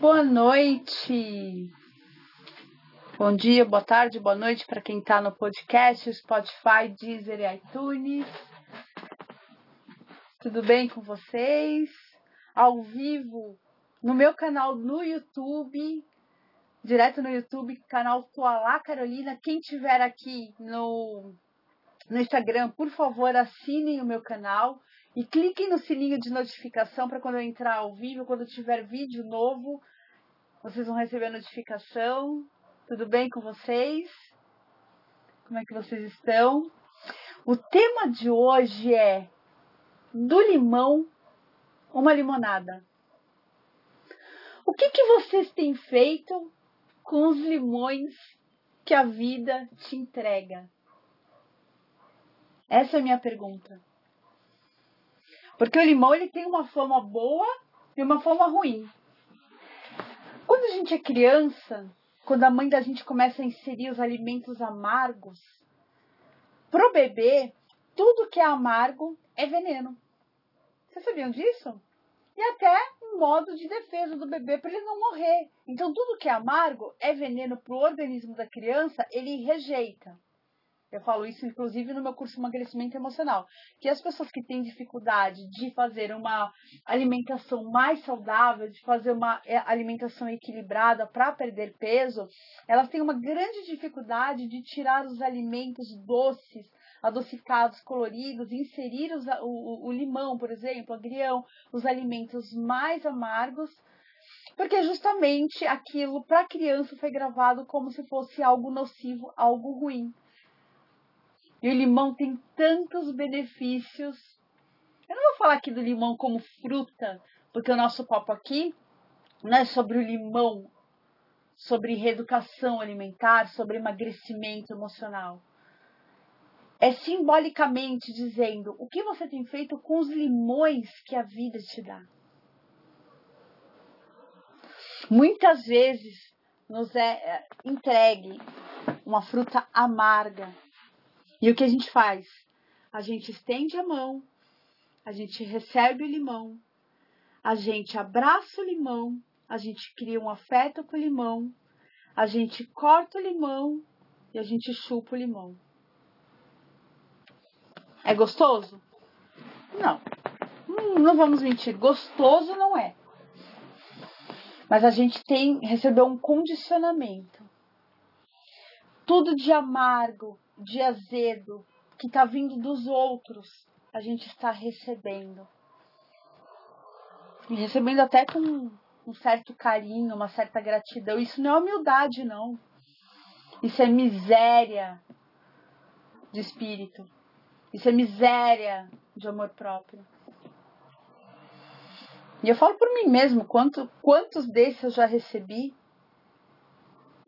Boa noite. Bom dia, boa tarde, boa noite para quem está no podcast, Spotify, Deezer e iTunes. Tudo bem com vocês? Ao vivo no meu canal no YouTube, direto no YouTube, canal Toalá Carolina. Quem tiver aqui no, no Instagram, por favor, assinem o meu canal e cliquem no sininho de notificação para quando eu entrar ao vivo, quando tiver vídeo novo, vocês vão receber a notificação. Tudo bem com vocês? Como é que vocês estão? O tema de hoje é do limão uma limonada. O que, que vocês têm feito com os limões que a vida te entrega? Essa é a minha pergunta. Porque o limão ele tem uma forma boa e uma forma ruim. Quando a gente é criança, quando a mãe da gente começa a inserir os alimentos amargos, pro bebê, tudo que é amargo é veneno. Vocês sabiam disso? E até um modo de defesa do bebê para ele não morrer. Então, tudo que é amargo é veneno para o organismo da criança, ele rejeita. Eu falo isso, inclusive, no meu curso de emagrecimento emocional. Que as pessoas que têm dificuldade de fazer uma alimentação mais saudável, de fazer uma é, alimentação equilibrada para perder peso, elas têm uma grande dificuldade de tirar os alimentos doces, adocicados, coloridos, inserir os, o, o limão, por exemplo, agrião, os alimentos mais amargos, porque justamente aquilo para a criança foi gravado como se fosse algo nocivo, algo ruim. E o limão tem tantos benefícios. Eu não vou falar aqui do limão como fruta, porque o nosso papo aqui não é sobre o limão, sobre reeducação alimentar, sobre emagrecimento emocional é simbolicamente dizendo o que você tem feito com os limões que a vida te dá. Muitas vezes nos é, é entregue uma fruta amarga. E o que a gente faz? A gente estende a mão, a gente recebe o limão, a gente abraça o limão, a gente cria um afeto com o limão, a gente corta o limão e a gente chupa o limão. É gostoso? Não. Hum, não vamos mentir, gostoso não é. Mas a gente tem recebeu um condicionamento. Tudo de amargo, de azedo, que está vindo dos outros, a gente está recebendo. E recebendo até com um certo carinho, uma certa gratidão. Isso não é humildade, não. Isso é miséria de espírito. Isso é miséria de amor próprio. E eu falo por mim mesmo, quanto, quantos desses eu já recebi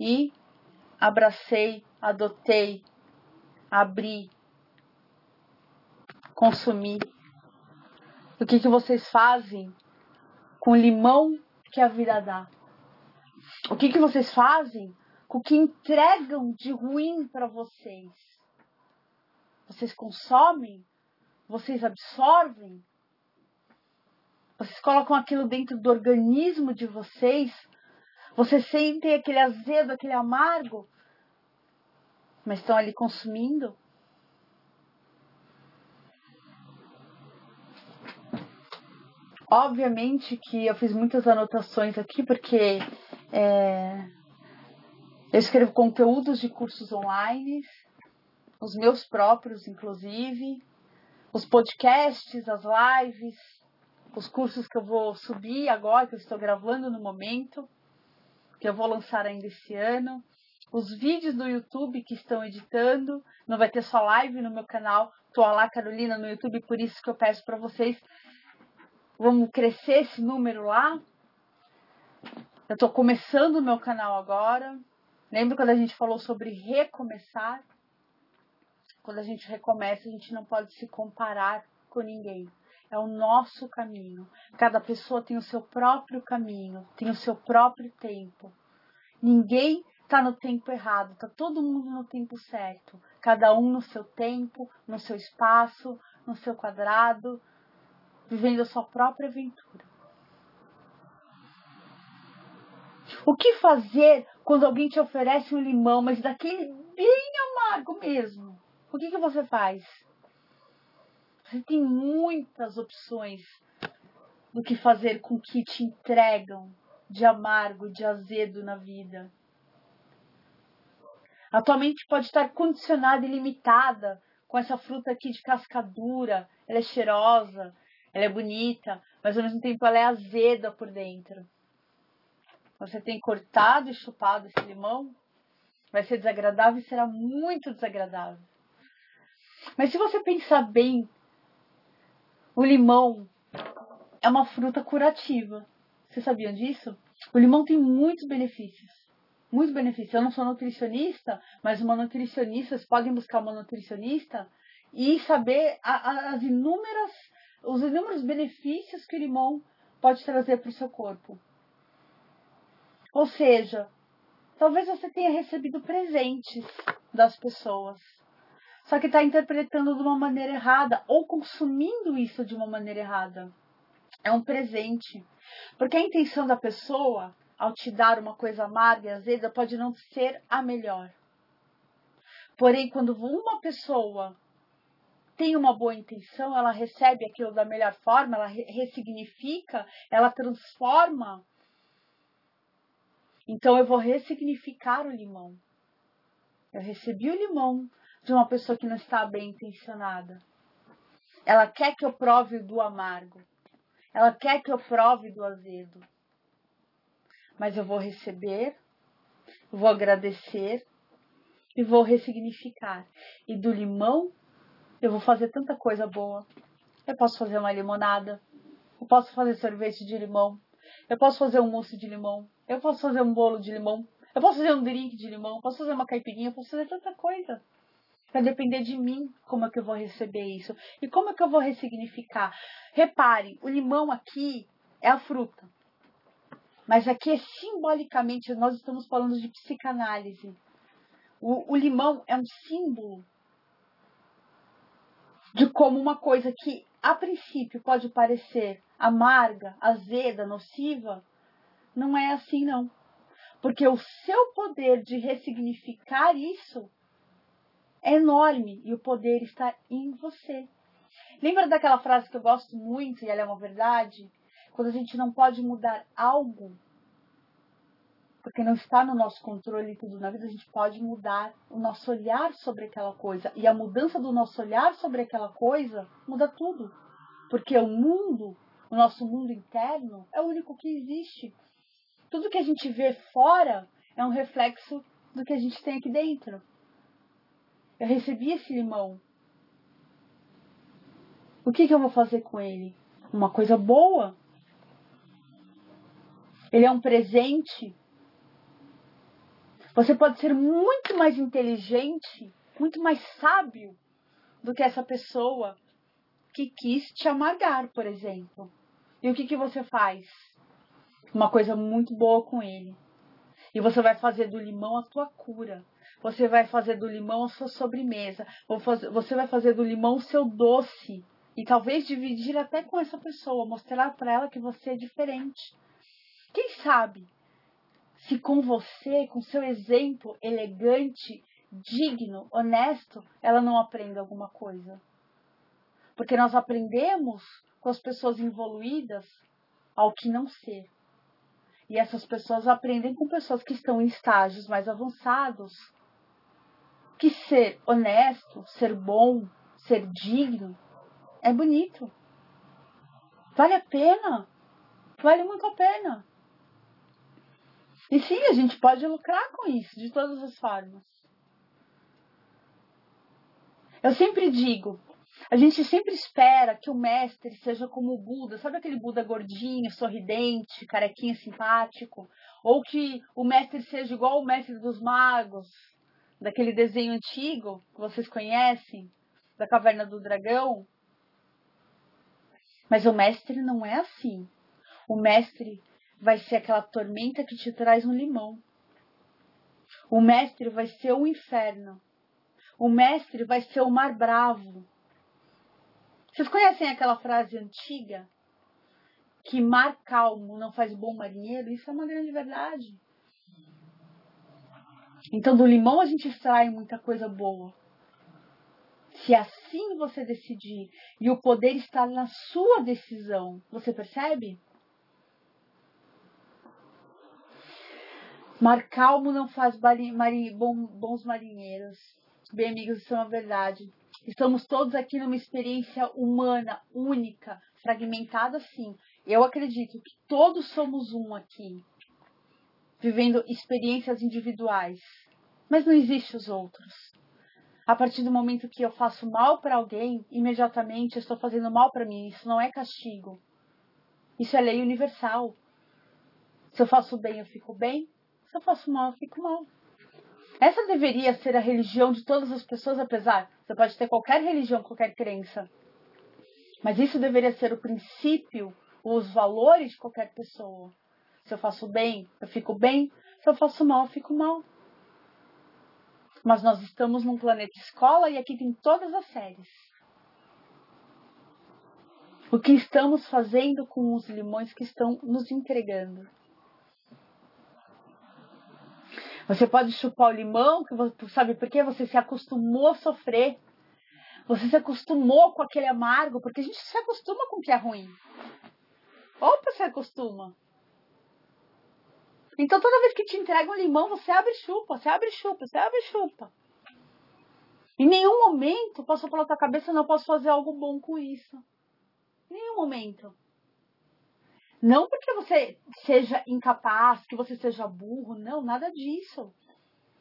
e abracei, adotei, abri, consumi. O que, que vocês fazem com o limão que a vida dá? O que, que vocês fazem com o que entregam de ruim para vocês? Vocês consomem? Vocês absorvem? Vocês colocam aquilo dentro do organismo de vocês? Vocês sentem aquele azedo, aquele amargo? Mas estão ali consumindo? Obviamente que eu fiz muitas anotações aqui porque é, eu escrevo conteúdos de cursos online os meus próprios, inclusive, os podcasts, as lives, os cursos que eu vou subir agora, que eu estou gravando no momento, que eu vou lançar ainda esse ano, os vídeos do YouTube que estão editando, não vai ter só live no meu canal, tô lá Carolina no YouTube, por isso que eu peço para vocês, vamos crescer esse número lá. Eu estou começando o meu canal agora. Lembra quando a gente falou sobre recomeçar? Quando a gente recomeça, a gente não pode se comparar com ninguém. É o nosso caminho. Cada pessoa tem o seu próprio caminho, tem o seu próprio tempo. Ninguém está no tempo errado, está todo mundo no tempo certo. Cada um no seu tempo, no seu espaço, no seu quadrado, vivendo a sua própria aventura. O que fazer quando alguém te oferece um limão, mas daquele bem amargo mesmo? O que, que você faz? Você tem muitas opções do que fazer com que te entregam de amargo, de azedo na vida. A tua mente pode estar condicionada e limitada com essa fruta aqui de cascadura. Ela é cheirosa, ela é bonita, mas ao mesmo tempo ela é azeda por dentro. Você tem cortado e chupado esse limão, vai ser desagradável e será muito desagradável. Mas se você pensar bem, o limão é uma fruta curativa. Vocês sabiam disso? O limão tem muitos benefícios. Muitos benefícios. Eu não sou nutricionista, mas uma nutricionista, vocês podem buscar uma nutricionista e saber as inúmeras, os inúmeros benefícios que o limão pode trazer para o seu corpo. Ou seja, talvez você tenha recebido presentes das pessoas, só que está interpretando de uma maneira errada ou consumindo isso de uma maneira errada é um presente. Porque a intenção da pessoa, ao te dar uma coisa amarga e azeda, pode não ser a melhor. Porém, quando uma pessoa tem uma boa intenção, ela recebe aquilo da melhor forma, ela ressignifica, ela transforma. Então eu vou ressignificar o limão. Eu recebi o limão de uma pessoa que não está bem intencionada. Ela quer que eu prove do amargo. Ela quer que eu prove do azedo. Mas eu vou receber, vou agradecer e vou ressignificar. E do limão, eu vou fazer tanta coisa boa. Eu posso fazer uma limonada. Eu posso fazer sorvete de limão. Eu posso fazer um mousse de limão. Eu posso fazer um bolo de limão. Eu posso fazer um drink de limão. Eu posso fazer uma caipirinha. Eu posso fazer tanta coisa. Vai depender de mim como é que eu vou receber isso. E como é que eu vou ressignificar. Repare, o limão aqui é a fruta. Mas aqui é simbolicamente, nós estamos falando de psicanálise. O, o limão é um símbolo de como uma coisa que a princípio pode parecer amarga, azeda, nociva, não é assim não. Porque o seu poder de ressignificar isso é enorme e o poder está em você. Lembra daquela frase que eu gosto muito e ela é uma verdade? Quando a gente não pode mudar algo, porque não está no nosso controle tudo na vida, a gente pode mudar o nosso olhar sobre aquela coisa. E a mudança do nosso olhar sobre aquela coisa muda tudo. Porque o mundo, o nosso mundo interno, é o único que existe. Tudo que a gente vê fora é um reflexo do que a gente tem aqui dentro. Eu recebi esse limão. O que, que eu vou fazer com ele? Uma coisa boa. Ele é um presente. Você pode ser muito mais inteligente, muito mais sábio do que essa pessoa que quis te amargar, por exemplo. E o que, que você faz? Uma coisa muito boa com ele. E você vai fazer do limão a tua cura. Você vai fazer do limão a sua sobremesa. Você vai fazer do limão o seu doce. E talvez dividir até com essa pessoa, mostrar para ela que você é diferente. Quem sabe se com você, com seu exemplo elegante, digno, honesto, ela não aprende alguma coisa. Porque nós aprendemos com as pessoas evoluídas ao que não ser. E essas pessoas aprendem com pessoas que estão em estágios mais avançados que ser honesto, ser bom, ser digno é bonito. Vale a pena. Vale muito a pena. E sim, a gente pode lucrar com isso de todas as formas. Eu sempre digo, a gente sempre espera que o mestre seja como o Buda, sabe aquele Buda gordinho, sorridente, carequinha simpático? Ou que o mestre seja igual o mestre dos magos, daquele desenho antigo que vocês conhecem, da Caverna do Dragão. Mas o mestre não é assim. O mestre vai ser aquela tormenta que te traz um limão. O mestre vai ser o inferno. O mestre vai ser o mar bravo. Vocês conhecem aquela frase antiga? Que mar calmo não faz bom marinheiro? Isso é uma grande verdade. Então, do limão a gente extrai muita coisa boa. Se assim você decidir e o poder está na sua decisão, você percebe? Mar calmo não faz bons marinheiros. Bem, amigos, isso é uma verdade. Estamos todos aqui numa experiência humana, única, fragmentada, sim. Eu acredito que todos somos um aqui, vivendo experiências individuais. Mas não existem os outros. A partir do momento que eu faço mal para alguém, imediatamente eu estou fazendo mal para mim. Isso não é castigo. Isso é lei universal. Se eu faço bem, eu fico bem. Se eu faço mal, eu fico mal. Essa deveria ser a religião de todas as pessoas, apesar. Você pode ter qualquer religião, qualquer crença. Mas isso deveria ser o princípio, os valores de qualquer pessoa. Se eu faço bem, eu fico bem. Se eu faço mal, eu fico mal. Mas nós estamos num planeta escola e aqui tem todas as séries. O que estamos fazendo com os limões que estão nos entregando? Você pode chupar o limão, que você, sabe por quê? Você se acostumou a sofrer. Você se acostumou com aquele amargo, porque a gente se acostuma com o que é ruim. Opa, se acostuma. Então toda vez que te entrega um limão, você abre chupa, você abre chupa, você abre chupa. Em nenhum momento passou pela tua cabeça, não posso fazer algo bom com isso. Em nenhum momento. Não porque você seja incapaz, que você seja burro, não, nada disso.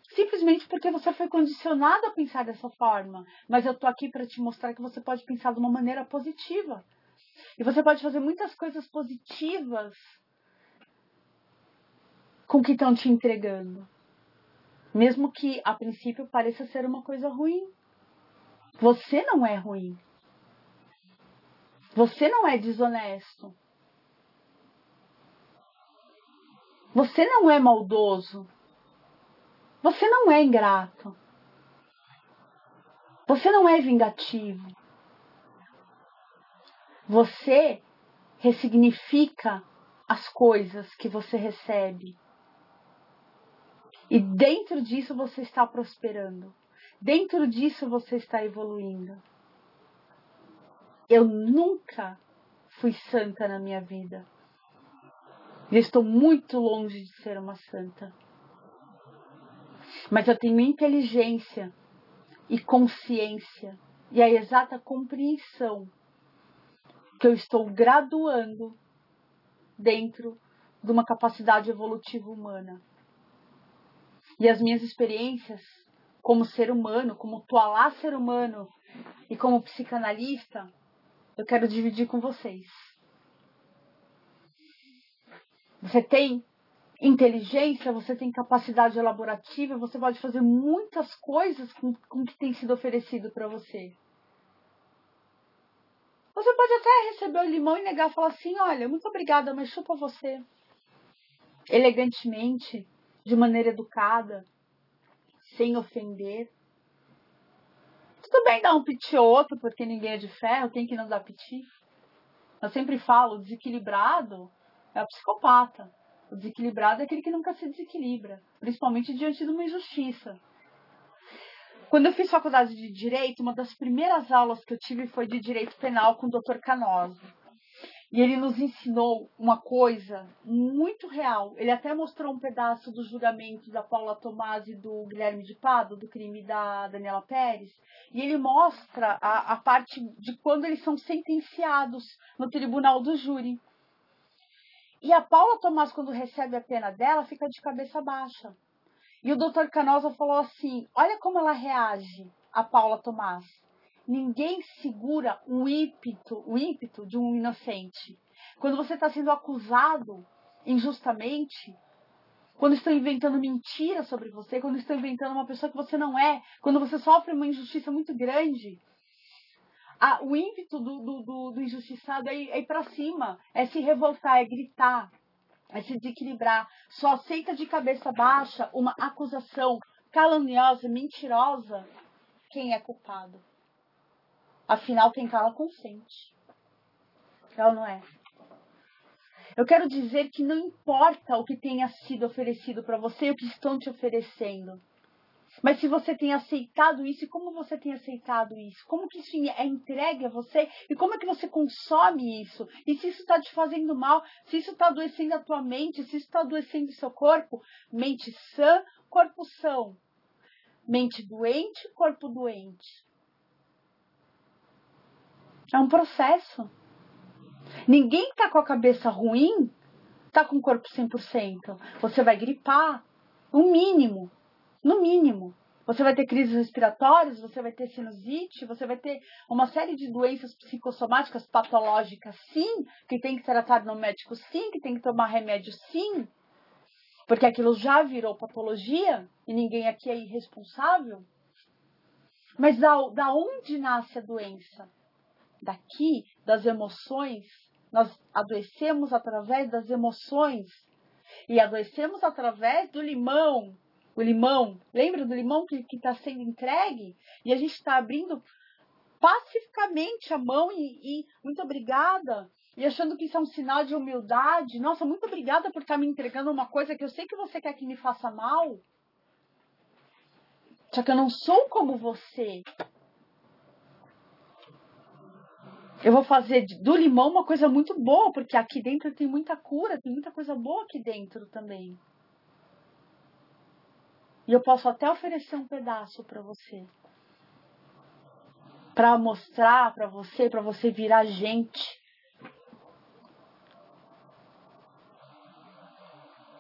Simplesmente porque você foi condicionado a pensar dessa forma. Mas eu tô aqui para te mostrar que você pode pensar de uma maneira positiva. E você pode fazer muitas coisas positivas com o que estão te entregando. Mesmo que a princípio pareça ser uma coisa ruim. Você não é ruim. Você não é desonesto. Você não é maldoso. Você não é ingrato. Você não é vingativo. Você ressignifica as coisas que você recebe. E dentro disso você está prosperando. Dentro disso você está evoluindo. Eu nunca fui santa na minha vida. Eu estou muito longe de ser uma santa. Mas eu tenho inteligência e consciência e a exata compreensão que eu estou graduando dentro de uma capacidade evolutiva humana. E as minhas experiências como ser humano, como toalá ser humano e como psicanalista, eu quero dividir com vocês. Você tem inteligência, você tem capacidade elaborativa, você pode fazer muitas coisas com, o que tem sido oferecido para você. Você pode até receber o limão e negar, falar assim: olha, muito obrigada, mas chupa você. Elegantemente, de maneira educada, sem ofender. Tudo bem dar um piti outro, porque ninguém é de ferro, quem que não dá piti? Eu sempre falo, desequilibrado é o psicopata. O desequilibrado é aquele que nunca se desequilibra, principalmente diante de uma injustiça. Quando eu fiz faculdade de Direito, uma das primeiras aulas que eu tive foi de Direito Penal com o Dr. Canoso. E ele nos ensinou uma coisa muito real. Ele até mostrou um pedaço do julgamento da Paula Tomás e do Guilherme de Pado, do crime da Daniela Pérez. E ele mostra a, a parte de quando eles são sentenciados no tribunal do júri. E a Paula Tomás, quando recebe a pena dela, fica de cabeça baixa. E o doutor Canosa falou assim: olha como ela reage, a Paula Tomás. Ninguém segura o ímpeto, o ímpeto de um inocente. Quando você está sendo acusado injustamente, quando estão inventando mentiras sobre você, quando estão inventando uma pessoa que você não é, quando você sofre uma injustiça muito grande, a, o ímpeto do, do, do, do injustiçado é, é ir para cima, é se revoltar, é gritar, é se desequilibrar. Só aceita de cabeça baixa uma acusação caluniosa, mentirosa, quem é culpado. Afinal, quem cala consente. Ela não é. Eu quero dizer que não importa o que tenha sido oferecido para você e o que estão te oferecendo. Mas se você tem aceitado isso, e como você tem aceitado isso? Como que isso é entregue a você? E como é que você consome isso? E se isso está te fazendo mal? Se isso está adoecendo a tua mente? Se isso está adoecendo o seu corpo? Mente sã, corpo são. Mente doente, corpo doente. É um processo. Ninguém está com a cabeça ruim, está com o corpo 100%. Você vai gripar, no mínimo. No mínimo. Você vai ter crises respiratórias, você vai ter sinusite, você vai ter uma série de doenças psicossomáticas patológicas, sim, que tem que ser tratado no médico, sim, que tem que tomar remédio, sim, porque aquilo já virou patologia e ninguém aqui é irresponsável. Mas da, da onde nasce a doença? Daqui, das emoções. Nós adoecemos através das emoções. E adoecemos através do limão, o limão, lembra do limão que está sendo entregue? E a gente está abrindo pacificamente a mão e, e, muito obrigada. E achando que isso é um sinal de humildade. Nossa, muito obrigada por estar tá me entregando uma coisa que eu sei que você quer que me faça mal. Só que eu não sou como você. Eu vou fazer do limão uma coisa muito boa, porque aqui dentro tem muita cura, tem muita coisa boa aqui dentro também. E eu posso até oferecer um pedaço para você. Para mostrar para você, para você virar gente.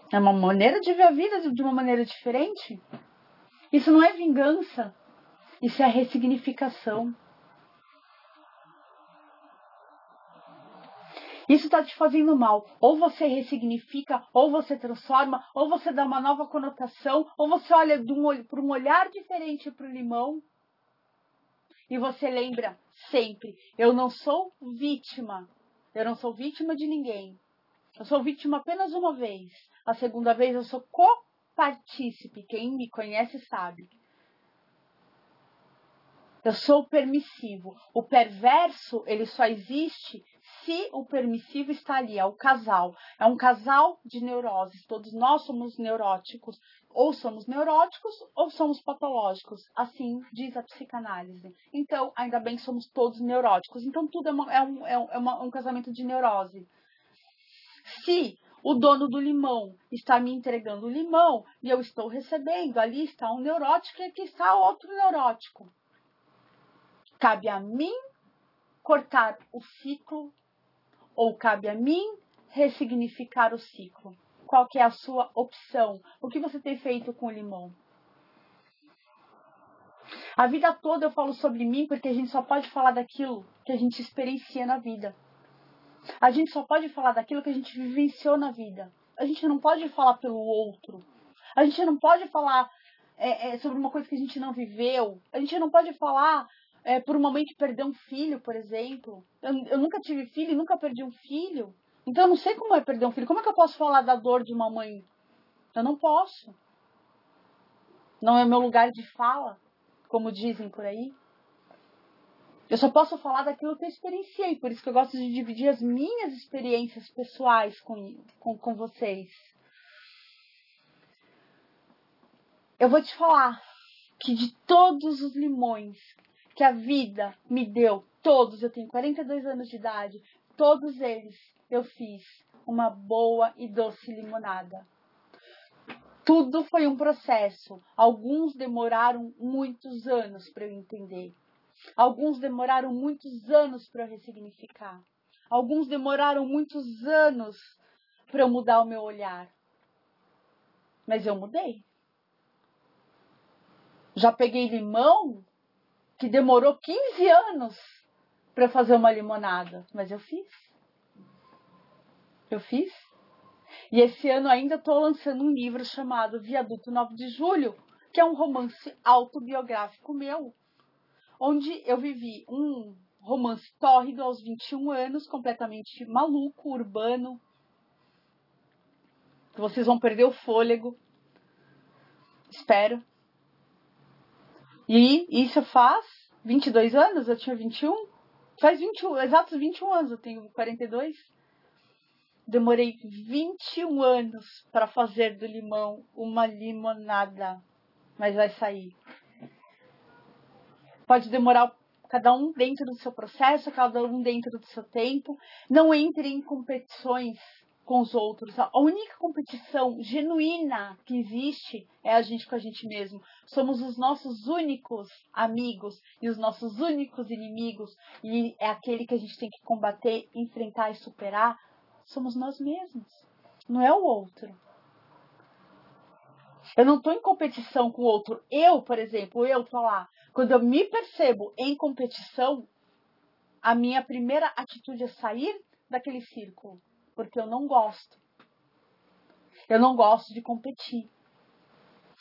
É uma maneira de ver a vida de uma maneira diferente. Isso não é vingança. Isso é ressignificação. Isso está te fazendo mal. Ou você ressignifica, ou você transforma, ou você dá uma nova conotação, ou você olha um, um olhar diferente para o limão. E você lembra sempre: eu não sou vítima. Eu não sou vítima de ninguém. Eu sou vítima apenas uma vez. A segunda vez eu sou copartícipe. Quem me conhece sabe. Eu sou permissivo. O perverso, ele só existe se o permissivo está ali, é o casal. É um casal de neuroses. Todos nós somos neuróticos. Ou somos neuróticos ou somos patológicos. Assim diz a psicanálise. Então, ainda bem que somos todos neuróticos. Então, tudo é, uma, é, um, é, é uma, um casamento de neurose. Se o dono do limão está me entregando o limão e eu estou recebendo, ali está um neurótico e aqui está outro neurótico. Cabe a mim cortar o ciclo ou cabe a mim ressignificar o ciclo? Qual que é a sua opção? O que você tem feito com o limão? A vida toda eu falo sobre mim porque a gente só pode falar daquilo que a gente experiencia na vida. A gente só pode falar daquilo que a gente vivenciou na vida. A gente não pode falar pelo outro. A gente não pode falar é, é, sobre uma coisa que a gente não viveu. A gente não pode falar é, por um momento perder um filho, por exemplo. Eu, eu nunca tive filho e nunca perdi um filho. Então eu não sei como é perder um filho. Como é que eu posso falar da dor de uma mãe? Eu não posso. Não é meu lugar de fala, como dizem por aí. Eu só posso falar daquilo que eu experienciei, por isso que eu gosto de dividir as minhas experiências pessoais com, com, com vocês. Eu vou te falar que de todos os limões que a vida me deu, todos, eu tenho 42 anos de idade, todos eles eu fiz uma boa e doce limonada. Tudo foi um processo. Alguns demoraram muitos anos para eu entender. Alguns demoraram muitos anos para eu ressignificar. Alguns demoraram muitos anos para eu mudar o meu olhar. Mas eu mudei. Já peguei limão que demorou 15 anos para fazer uma limonada, mas eu fiz. Eu fiz. E esse ano ainda estou lançando um livro chamado Viaduto 9 de Julho, que é um romance autobiográfico meu, onde eu vivi um romance tórrido aos 21 anos, completamente maluco, urbano. Vocês vão perder o fôlego. Espero. E isso faz 22 anos, eu tinha 21. Faz 21, exatos 21 anos, eu tenho 42. Demorei 21 anos para fazer do limão uma limonada. mas vai sair. Pode demorar cada um dentro do seu processo, cada um dentro do seu tempo. Não entre em competições com os outros. A única competição genuína que existe é a gente com a gente mesmo. Somos os nossos únicos amigos e os nossos únicos inimigos. E é aquele que a gente tem que combater, enfrentar e superar. Somos nós mesmos. Não é o outro. Eu não estou em competição com o outro. Eu, por exemplo, eu tô lá. Quando eu me percebo em competição, a minha primeira atitude é sair daquele círculo porque eu não gosto. Eu não gosto de competir.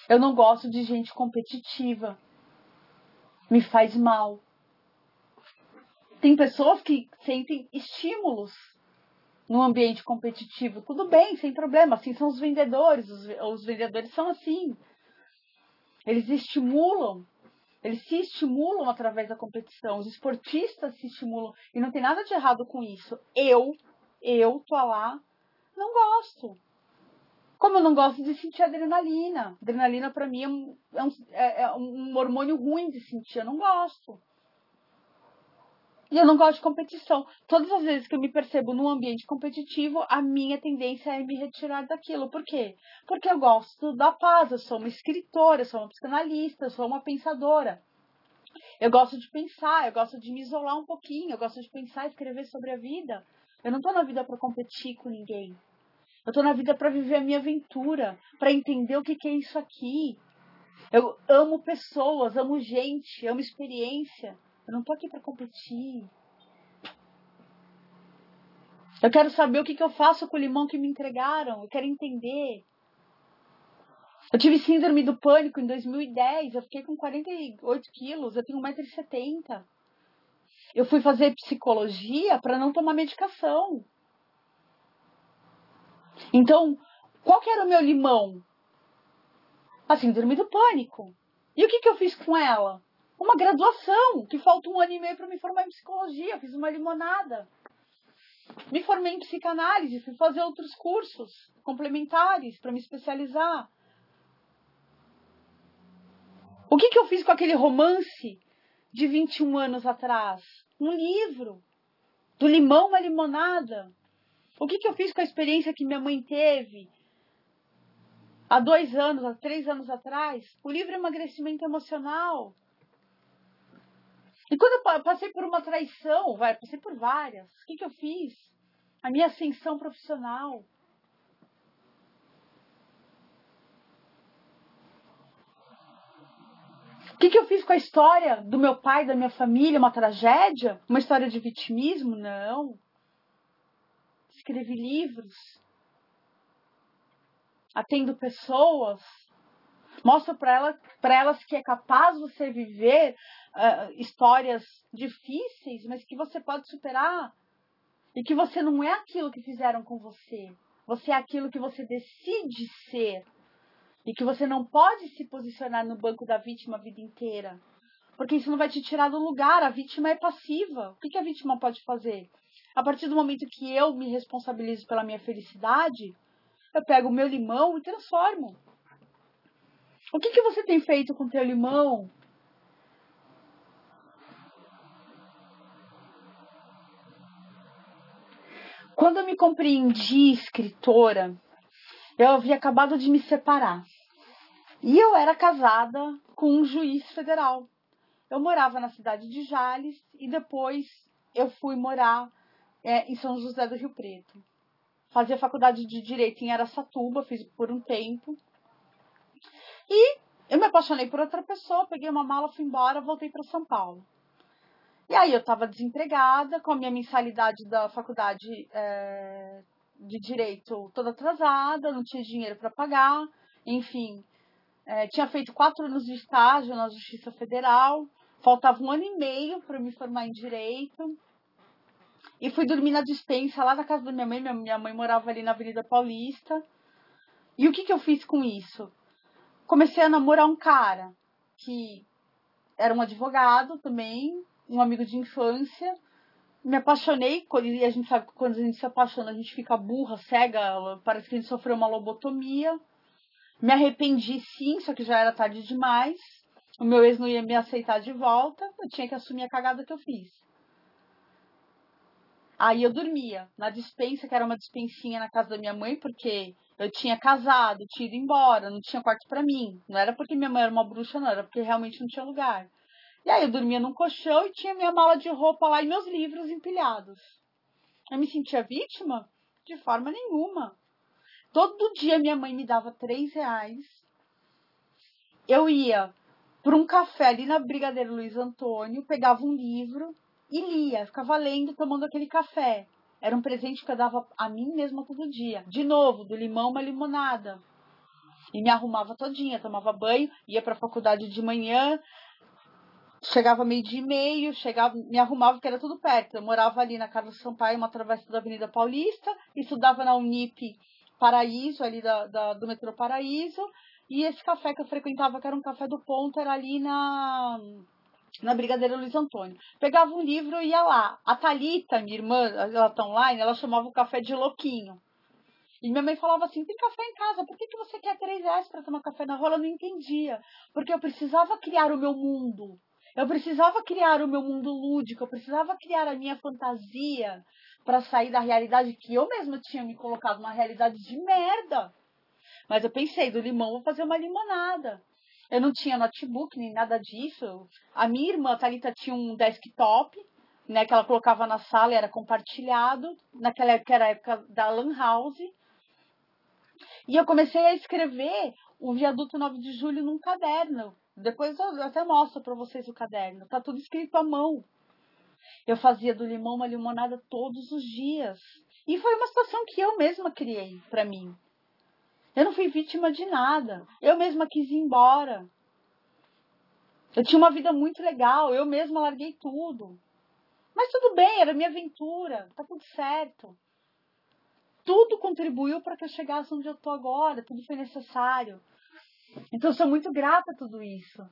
Eu não gosto de gente competitiva. Me faz mal. Tem pessoas que sentem estímulos no ambiente competitivo. Tudo bem, sem problema. Assim são os vendedores. Os, os vendedores são assim. Eles estimulam eles se estimulam através da competição, os esportistas se estimulam e não tem nada de errado com isso. Eu eu tô lá, não gosto. Como eu não gosto de sentir adrenalina. Adrenalina para mim é um, é, é, é um hormônio ruim de sentir, eu não gosto. E eu não gosto de competição. Todas as vezes que eu me percebo num ambiente competitivo, a minha tendência é me retirar daquilo. Por quê? Porque eu gosto da paz, eu sou uma escritora, eu sou uma psicanalista, eu sou uma pensadora. Eu gosto de pensar, eu gosto de me isolar um pouquinho, eu gosto de pensar escrever sobre a vida. Eu não tô na vida para competir com ninguém. Eu tô na vida para viver a minha aventura, para entender o que, que é isso aqui. Eu amo pessoas, amo gente, amo experiência. Eu não tô aqui para competir. Eu quero saber o que, que eu faço com o limão que me entregaram. Eu quero entender. Eu tive síndrome do pânico em 2010. Eu fiquei com 48 quilos. Eu tenho 1,70m. Eu fui fazer psicologia para não tomar medicação. Então, qual que era o meu limão? A síndrome do pânico. E o que, que eu fiz com ela? Uma graduação, que falta um ano e meio para me formar em psicologia. Eu fiz uma limonada. Me formei em psicanálise, fui fazer outros cursos complementares para me especializar. O que, que eu fiz com aquele romance de 21 anos atrás? Um livro. Do limão à limonada. O que, que eu fiz com a experiência que minha mãe teve há dois anos, há três anos atrás? O livro Emagrecimento Emocional. E quando eu passei por uma traição, vai, passei por várias, o que, que eu fiz? A minha ascensão profissional. Que, que eu fiz com a história do meu pai, da minha família? Uma tragédia? Uma história de vitimismo? Não. Escrevi livros. Atendo pessoas. Mostro para ela, elas que é capaz você viver uh, histórias difíceis, mas que você pode superar. E que você não é aquilo que fizeram com você. Você é aquilo que você decide ser. E que você não pode se posicionar no banco da vítima a vida inteira. Porque isso não vai te tirar do lugar. A vítima é passiva. O que, a vítima pode fazer? A partir do momento que eu me responsabilizo pela minha felicidade, eu pego o meu limão e transformo. O que, que você tem feito com o teu limão? Quando eu me compreendi escritora, eu havia acabado de me separar. E eu era casada com um juiz federal. Eu morava na cidade de Jales e depois eu fui morar é, em São José do Rio Preto. Fazia faculdade de Direito em Aracatuba, fiz por um tempo. E eu me apaixonei por outra pessoa, peguei uma mala, fui embora, voltei para São Paulo. E aí eu estava desempregada, com a minha mensalidade da faculdade é, de direito toda atrasada, não tinha dinheiro para pagar, enfim. É, tinha feito quatro anos de estágio na Justiça Federal, faltava um ano e meio para me formar em direito. E fui dormir na dispensa lá na casa da minha mãe. Minha mãe morava ali na Avenida Paulista. E o que, que eu fiz com isso? Comecei a namorar um cara que era um advogado também, um amigo de infância me apaixonei, e a gente sabe que quando a gente se apaixona, a gente fica burra, cega, parece que a gente sofreu uma lobotomia. Me arrependi sim, só que já era tarde demais. O meu ex não ia me aceitar de volta, eu tinha que assumir a cagada que eu fiz. Aí eu dormia na dispensa, que era uma dispensinha na casa da minha mãe, porque eu tinha casado, tinha ido embora, não tinha quarto para mim. Não era porque minha mãe era uma bruxa, não, era porque realmente não tinha lugar. E aí eu dormia num colchão e tinha minha mala de roupa lá e meus livros empilhados. Eu me sentia vítima? De forma nenhuma. Todo dia minha mãe me dava três reais. Eu ia para um café ali na Brigadeiro Luiz Antônio, pegava um livro, e lia, ficava lendo, tomando aquele café. Era um presente que eu dava a mim mesma todo dia. De novo, do limão uma limonada. E me arrumava todinha, tomava banho, ia para a faculdade de manhã, chegava meio dia e meio, chegava, me arrumava porque era tudo perto. Eu morava ali na Carlos Sampaio, uma travessa da Avenida Paulista, estudava na Unip Paraíso, ali da, da, do metrô Paraíso, e esse café que eu frequentava, que era um café do ponto, era ali na na Brigadeira Luiz Antônio. Pegava um livro e ia lá. A Talita, minha irmã, ela tá online, ela chamava o café de louquinho. E minha mãe falava assim: tem café em casa, por que, que você quer três reais para tomar café na rua? Ela não entendia. Porque eu precisava criar o meu mundo. Eu precisava criar o meu mundo lúdico, eu precisava criar a minha fantasia para sair da realidade que eu mesma tinha me colocado, uma realidade de merda. Mas eu pensei, do limão vou fazer uma limonada. Eu não tinha notebook nem nada disso. A minha irmã, a Thalita, tinha um desktop, né, que ela colocava na sala e era compartilhado. Naquela época era a época da Lan House. E eu comecei a escrever o Viaduto 9 de Julho num caderno. Depois eu até mostro para vocês o caderno. Tá tudo escrito à mão. Eu fazia do limão uma limonada todos os dias. E foi uma situação que eu mesma criei para mim. Eu não fui vítima de nada. Eu mesma quis ir embora. Eu tinha uma vida muito legal, eu mesma larguei tudo. Mas tudo bem, era minha aventura, tá tudo certo. Tudo contribuiu para que eu chegasse onde eu tô agora, tudo foi necessário. Então sou muito grata a tudo isso.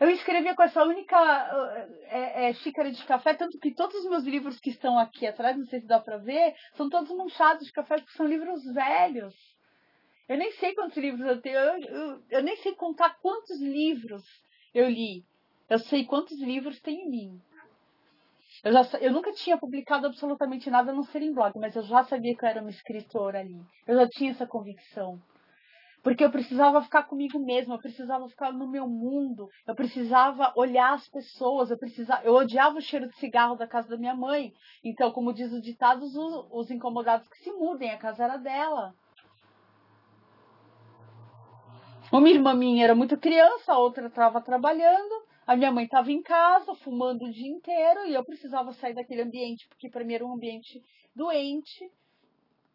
Eu escrevia com essa única é, é, xícara de café, tanto que todos os meus livros que estão aqui atrás, não sei se dá para ver, são todos manchados de café, porque são livros velhos. Eu nem sei quantos livros eu tenho, eu, eu, eu nem sei contar quantos livros eu li. Eu sei quantos livros tem em mim. Eu, já, eu nunca tinha publicado absolutamente nada a não ser em blog, mas eu já sabia que eu era uma escritora ali. Eu já tinha essa convicção. Porque eu precisava ficar comigo mesma, eu precisava ficar no meu mundo, eu precisava olhar as pessoas, eu precisava, eu odiava o cheiro de cigarro da casa da minha mãe. Então, como diz o ditado, os, os incomodados que se mudem, a casa era dela. Uma irmã minha era muito criança, a outra estava trabalhando, a minha mãe estava em casa, fumando o dia inteiro, e eu precisava sair daquele ambiente, porque para mim era um ambiente doente.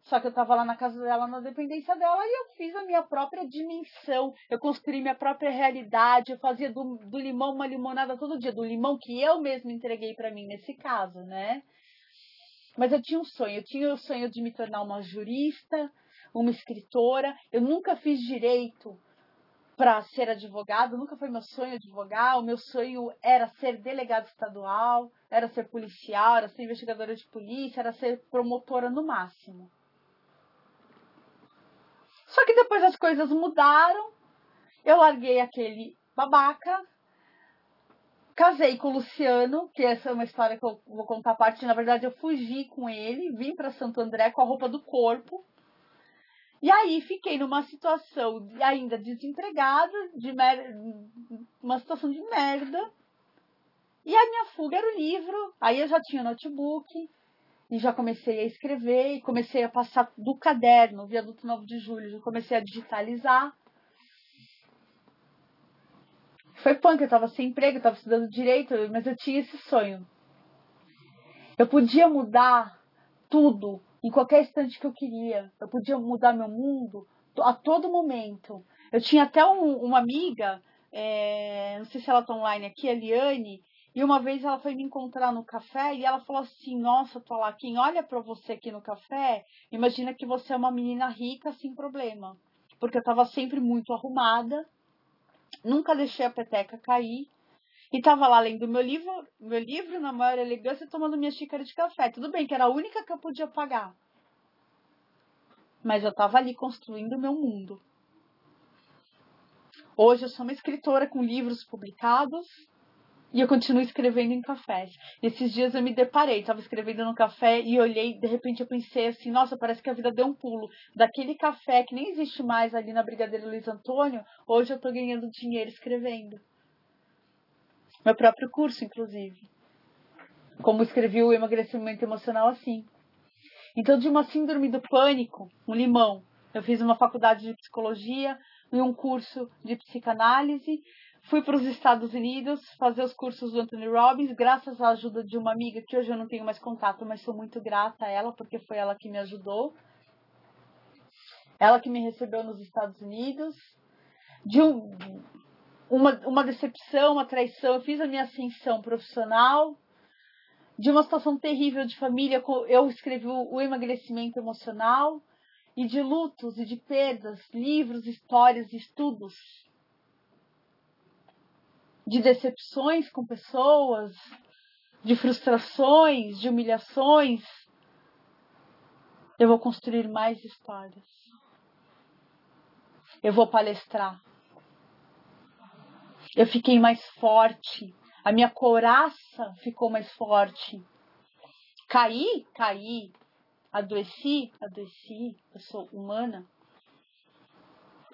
Só que eu estava lá na casa dela, na dependência dela, e eu fiz a minha própria dimensão. Eu construí minha própria realidade. Eu fazia do, do limão uma limonada todo dia, do limão que eu mesma entreguei para mim nesse caso, né? Mas eu tinha um sonho. Eu tinha o sonho de me tornar uma jurista, uma escritora. Eu nunca fiz direito para ser advogado, nunca foi meu sonho advogar, o meu sonho era ser delegado estadual, era ser policial, era ser investigadora de polícia, era ser promotora no máximo. Só que depois as coisas mudaram, eu larguei aquele babaca, casei com o Luciano, que essa é uma história que eu vou contar a parte, na verdade eu fugi com ele, vim para Santo André com a roupa do corpo, e aí fiquei numa situação ainda desempregada, de mer... uma situação de merda. E a minha fuga era o livro. Aí eu já tinha notebook e já comecei a escrever e comecei a passar do caderno, viaduto 9 de julho, já comecei a digitalizar. Foi punk, eu tava sem emprego, eu tava estudando direito, mas eu tinha esse sonho. Eu podia mudar tudo em qualquer instante que eu queria. Eu podia mudar meu mundo a todo momento. Eu tinha até um, uma amiga, é, não sei se ela está online aqui, a Liane, e uma vez ela foi me encontrar no café e ela falou assim: Nossa, tô lá, quem olha para você aqui no café, imagina que você é uma menina rica sem problema. Porque eu estava sempre muito arrumada, nunca deixei a peteca cair. E tava lá lendo meu livro, meu livro na maior elegância, tomando minha xícara de café. Tudo bem que era a única que eu podia pagar. Mas eu tava ali construindo o meu mundo. Hoje eu sou uma escritora com livros publicados e eu continuo escrevendo em cafés. Esses dias eu me deparei, estava escrevendo no café e olhei, de repente eu pensei assim, nossa, parece que a vida deu um pulo. Daquele café que nem existe mais ali na Brigadeiro Luiz Antônio, hoje eu estou ganhando dinheiro escrevendo. Meu próprio curso, inclusive. Como escrevi o emagrecimento emocional assim. Então, de uma síndrome do pânico, um limão. Eu fiz uma faculdade de psicologia e um curso de psicanálise Fui para os Estados Unidos fazer os cursos do Anthony Robbins, graças à ajuda de uma amiga que hoje eu não tenho mais contato, mas sou muito grata a ela, porque foi ela que me ajudou. Ela que me recebeu nos Estados Unidos. De um, uma, uma decepção, uma traição, eu fiz a minha ascensão profissional. De uma situação terrível de família, eu escrevi o emagrecimento emocional. E de lutos e de perdas, livros, histórias, estudos de decepções com pessoas, de frustrações, de humilhações, eu vou construir mais histórias. Eu vou palestrar. Eu fiquei mais forte. A minha coraça ficou mais forte. Caí, caí. Adoeci, adoeci. Eu sou humana.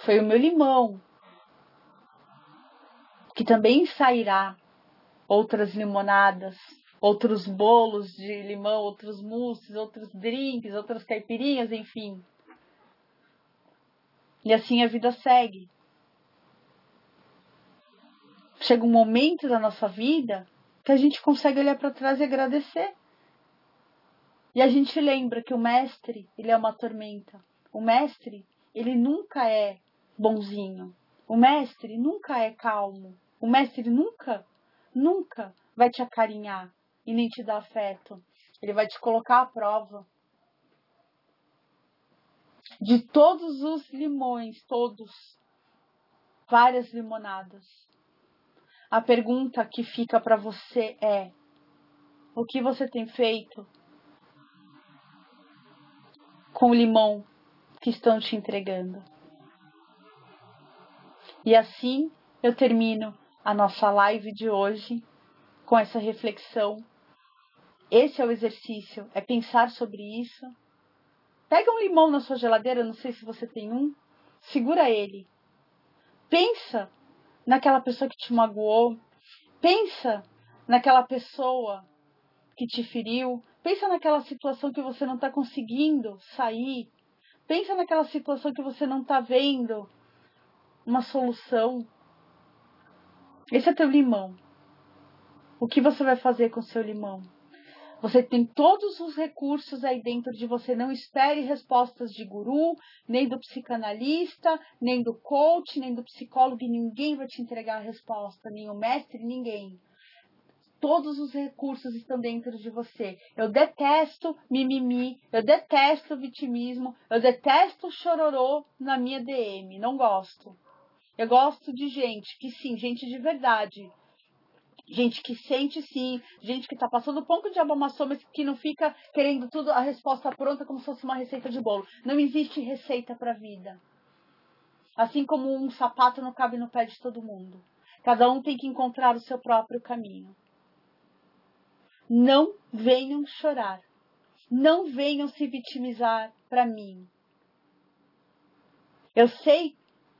Foi o meu limão que também sairá outras limonadas, outros bolos de limão, outros mousses, outros drinks, outras caipirinhas, enfim. E assim a vida segue. Chega um momento da nossa vida que a gente consegue olhar para trás e agradecer. E a gente lembra que o mestre, ele é uma tormenta. O mestre, ele nunca é bonzinho. O mestre nunca é calmo. O mestre nunca, nunca vai te acarinhar e nem te dar afeto. Ele vai te colocar à prova. De todos os limões, todos, várias limonadas. A pergunta que fica para você é: o que você tem feito com o limão que estão te entregando? E assim eu termino a nossa live de hoje com essa reflexão. Esse é o exercício, é pensar sobre isso. Pega um limão na sua geladeira, não sei se você tem um, segura ele. Pensa naquela pessoa que te magoou, pensa naquela pessoa que te feriu, pensa naquela situação que você não está conseguindo sair, pensa naquela situação que você não está vendo uma solução. Esse é teu limão. O que você vai fazer com seu limão? Você tem todos os recursos aí dentro de você. Não espere respostas de guru, nem do psicanalista, nem do coach, nem do psicólogo. Ninguém vai te entregar a resposta, nem o mestre, ninguém. Todos os recursos estão dentro de você. Eu detesto mimimi, eu detesto vitimismo, eu detesto chororô na minha DM. Não gosto. Eu gosto de gente que sim, gente de verdade. Gente que sente sim, gente que tá passando um pouco de abomação, mas que não fica querendo tudo a resposta pronta como se fosse uma receita de bolo. Não existe receita para a vida. Assim como um sapato não cabe no pé de todo mundo. Cada um tem que encontrar o seu próprio caminho. Não venham chorar. Não venham se vitimizar para mim. Eu sei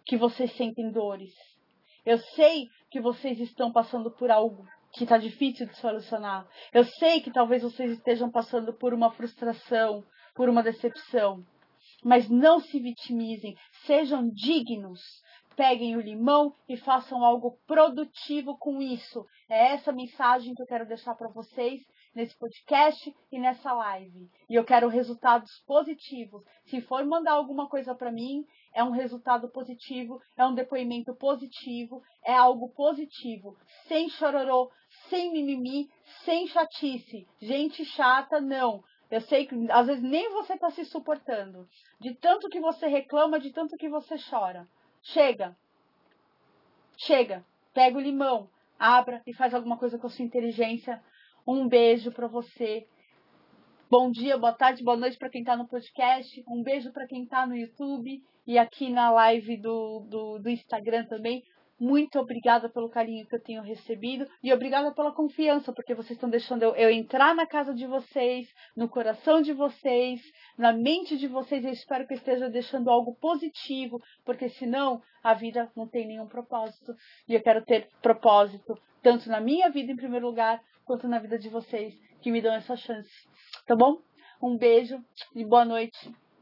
que vocês sentem dores. Eu sei que vocês estão passando por algo que está difícil de solucionar. Eu sei que talvez vocês estejam passando por uma frustração, por uma decepção. Mas não se vitimizem, sejam dignos. Peguem o limão e façam algo produtivo com isso. É essa mensagem que eu quero deixar para vocês nesse podcast e nessa live. E eu quero resultados positivos. Se for mandar alguma coisa para mim, é um resultado positivo, é um depoimento positivo, é algo positivo, sem chororô, sem mimimi, sem chatice. Gente chata, não. Eu sei que às vezes nem você está se suportando. De tanto que você reclama, de tanto que você chora. Chega. Chega. Pega o limão, abra e faz alguma coisa com a sua inteligência um beijo para você. Bom dia, boa tarde, boa noite para quem está no podcast. Um beijo para quem está no YouTube e aqui na live do, do, do Instagram também. muito obrigada pelo carinho que eu tenho recebido e obrigada pela confiança, porque vocês estão deixando eu, eu, entrar na casa de vocês, no coração de vocês, na mente de vocês. Eu espero que esteja deixando algo positivo, porque senão a vida não tem nenhum propósito. E eu quero ter propósito, tanto na minha vida em primeiro lugar, quanto na vida de vocês que me dão essa chance. Tá bom? Um beijo e boa noite.